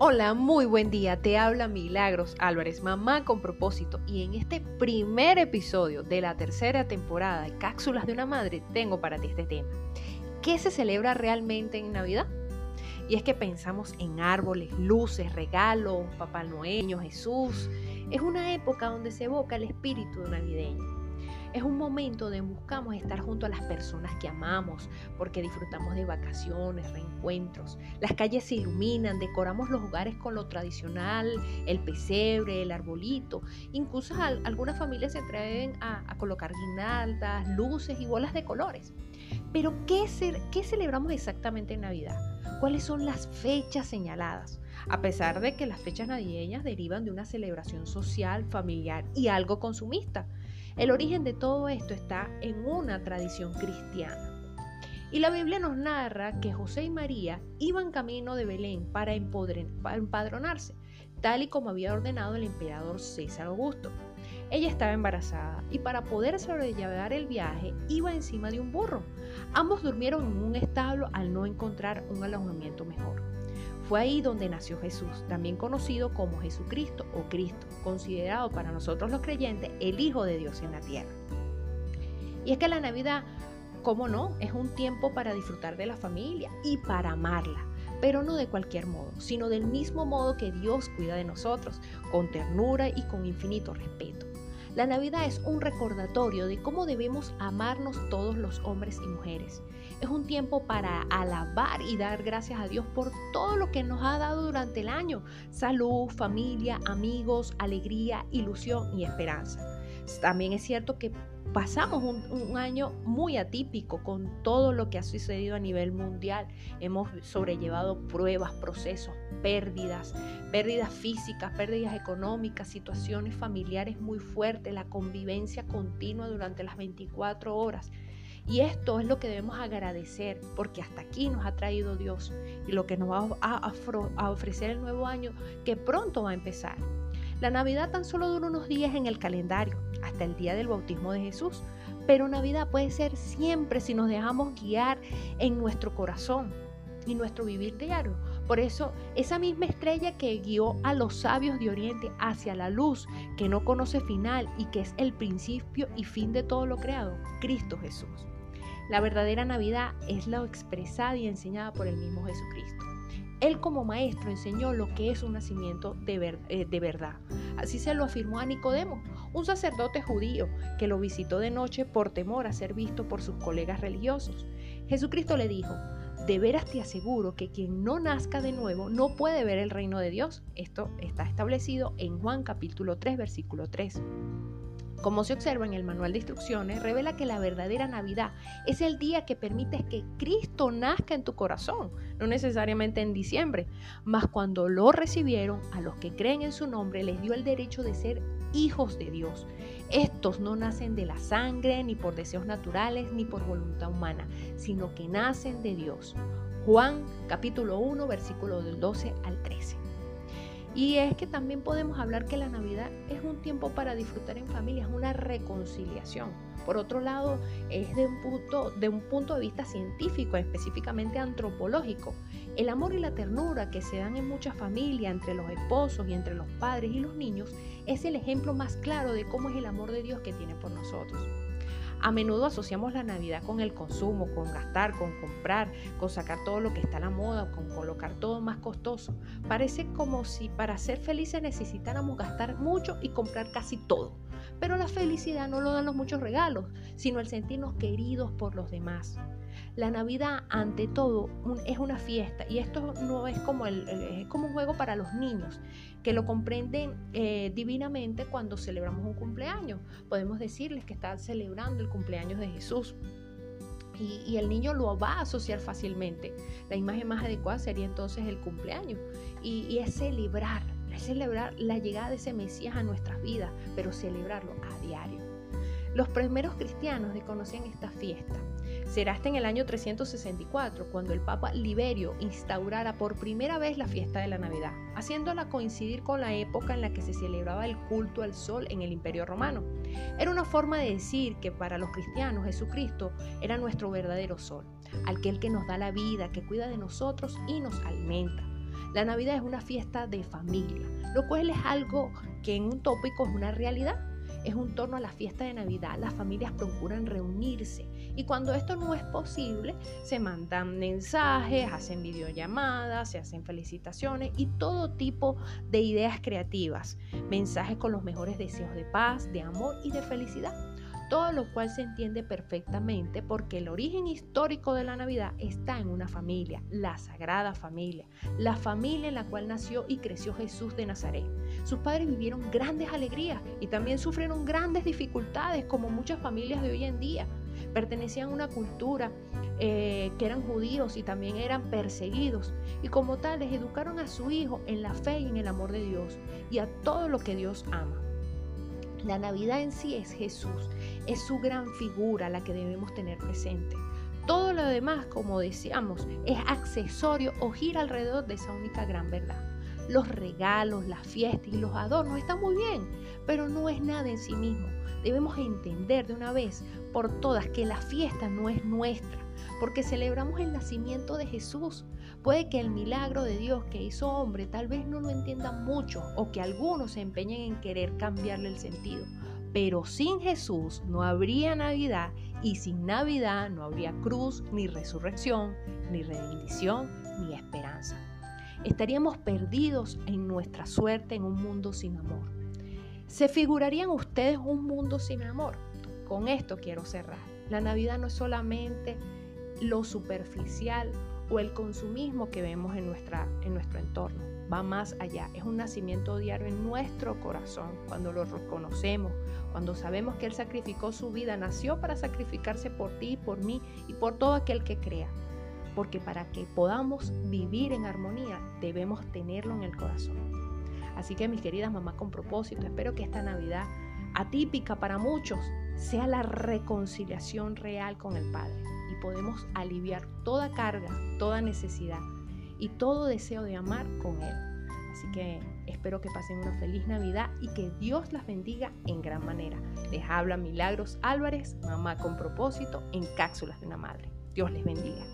Hola, muy buen día. Te habla Milagros Álvarez, mamá con propósito. Y en este primer episodio de la tercera temporada de Cápsulas de una Madre, tengo para ti este tema. ¿Qué se celebra realmente en Navidad? Y es que pensamos en árboles, luces, regalos, Papá Noel, Jesús. Es una época donde se evoca el espíritu navideño. Es un momento donde buscamos estar junto a las personas que amamos, porque disfrutamos de vacaciones, reencuentros. Las calles se iluminan, decoramos los hogares con lo tradicional, el pesebre, el arbolito. Incluso algunas familias se atreven a, colocar guirnaldas, luces y bolas de colores. Pero ¿qué, ¿qué celebramos exactamente en Navidad? ¿Cuáles son las fechas señaladas? A pesar de que las fechas navideñas derivan de una celebración social, familiar y algo consumista. El origen de todo esto está en una tradición cristiana. Y la Biblia nos narra que José y María iban camino de Belén para empadronarse, tal y como había ordenado el emperador César Augusto. Ella estaba embarazada y para poder sobrellevar el viaje iba encima de un burro. Ambos durmieron en un establo al no encontrar un alojamiento mejor. Fue ahí donde nació Jesús, también conocido como Jesucristo o Cristo, considerado para nosotros los creyentes el Hijo de Dios en la tierra. Y es que la Navidad, como no, es un tiempo para disfrutar de la familia y para amarla, pero no de cualquier modo, sino del mismo modo que Dios cuida de nosotros, con ternura y con infinito respeto. La Navidad es un recordatorio de cómo debemos amarnos todos los hombres y mujeres. Es un tiempo para alabar y dar gracias a Dios por todo lo que nos ha dado durante el año. Salud, familia, amigos, alegría, ilusión y esperanza. También es cierto que pasamos un, año muy atípico con todo lo que ha sucedido a nivel mundial. Hemos sobrellevado pruebas, procesos, pérdidas, pérdidas físicas, pérdidas económicas, situaciones familiares muy fuertes, la convivencia continua durante las 24 horas. Y esto es lo que debemos agradecer porque hasta aquí nos ha traído Dios y lo que nos va a, a ofrecer el nuevo año que pronto va a empezar. La Navidad tan solo dura unos días en el calendario, hasta el día del bautismo de Jesús, pero Navidad puede ser siempre si nos dejamos guiar en nuestro corazón y nuestro vivir diario. Por eso, esa misma estrella que guió a los sabios de Oriente hacia la luz, que no conoce final y que es el principio y fin de todo lo creado, Cristo Jesús. La verdadera Navidad es la expresada y enseñada por el mismo Jesucristo. Él como maestro enseñó lo que es un nacimiento de, eh, de, verdad. Así se lo afirmó a Nicodemo, un sacerdote judío que lo visitó de noche por temor a ser visto por sus colegas religiosos. Jesucristo le dijo, de veras te aseguro que quien no nazca de nuevo no puede ver el reino de Dios. Esto está establecido en Juan capítulo 3 versículo 3. Como se observa en el manual de instrucciones, revela que la verdadera Navidad es el día que permites que Cristo nazca en tu corazón, no necesariamente en diciembre, mas cuando lo recibieron, a los que creen en su nombre les dio el derecho de ser hijos de Dios. Estos no nacen de la sangre, ni por deseos naturales, ni por voluntad humana, sino que nacen de Dios. Juan capítulo 1, versículo del 12 al 13. Y es que también podemos hablar que la Navidad es un tiempo para disfrutar en familia, es una reconciliación. Por otro lado, es de un punto de, un punto de vista científico, específicamente antropológico. El amor y la ternura que se dan en muchas familias, entre los esposos y entre los padres y los niños, es el ejemplo más claro de cómo es el amor de Dios que tiene por nosotros. A menudo asociamos la Navidad con el consumo, con gastar, con comprar, con sacar todo lo que está a la moda, con colocar todo más costoso. Parece como si para ser felices necesitáramos gastar mucho y comprar casi todo. Pero la felicidad no lo dan los muchos regalos, sino el sentirnos queridos por los demás. La Navidad, ante todo, es una fiesta y esto no es como, es como un juego para los niños, que lo comprenden eh, divinamente cuando celebramos un cumpleaños. Podemos decirles que están celebrando el cumpleaños de Jesús. Y, el niño lo va a asociar fácilmente. La imagen más adecuada sería entonces el cumpleaños. Y, y es celebrar, es celebrar la llegada de ese Mesías a nuestras vidas, pero celebrarlo a diario. Los primeros cristianos desconocían esta fiesta Será hasta en el año 364 cuando el Papa Liberio instaurara por primera vez la fiesta de la Navidad, haciéndola coincidir con la época en la que se celebraba el culto al sol en el Imperio Romano. Era una forma de decir que para los cristianos Jesucristo era nuestro verdadero sol, aquel que nos da la vida, que cuida de nosotros y nos alimenta. La Navidad es una fiesta de familia, lo cual es algo que en un tópico es una realidad. Es un torno a la fiesta de Navidad. Las familias procuran reunirse y cuando esto no es posible, se mandan mensajes, hacen videollamadas, se hacen felicitaciones y todo tipo de ideas creativas. Mensajes con los mejores deseos de paz, de amor y de felicidad todo lo cual se entiende perfectamente porque el origen histórico de la Navidad está en una familia, la Sagrada Familia, la familia en la cual nació y creció Jesús de Nazaret. Sus padres vivieron grandes alegrías y también sufrieron grandes dificultades como muchas familias de hoy en día. Pertenecían a una cultura eh, que eran judíos y también eran perseguidos y como tales educaron a su hijo en la fe y en el amor de Dios y a todo lo que Dios ama. La Navidad en sí es Jesús, es su gran figura la que debemos tener presente. Todo lo demás, como decíamos, es accesorio o gira alrededor de esa única gran verdad. Los regalos, las fiestas y los adornos están muy bien, pero no es nada en sí mismo. Debemos entender de una vez por todas que la fiesta no es nuestra, porque celebramos el nacimiento de Jesús. Puede que el milagro de Dios que hizo hombre tal vez no lo entiendan mucho o que algunos se empeñen en querer cambiarle el sentido. Pero sin Jesús no habría Navidad y sin Navidad no habría cruz, ni resurrección, ni redención, ni esperanza. Estaríamos perdidos en nuestra suerte en un mundo sin amor. ¿Se figurarían ustedes un mundo sin amor? Con esto quiero cerrar. La Navidad no es solamente lo superficial o el consumismo que vemos en, nuestra, en nuestro entorno. Va más allá. Es un nacimiento diario en nuestro corazón. Cuando lo reconocemos, cuando sabemos que Él sacrificó su vida, nació para sacrificarse por ti, por mí y por todo aquel que crea. Porque para que podamos vivir en armonía, debemos tenerlo en el corazón. Así que mis queridas mamás con propósito, espero que esta Navidad atípica para muchos sea la reconciliación real con el Padre podemos aliviar toda carga, toda necesidad y todo deseo de amar con Él. Así que espero que pasen una feliz Navidad y que Dios las bendiga en gran manera. Les habla Milagros Álvarez, mamá con propósito, en cápsulas de una madre. Dios les bendiga.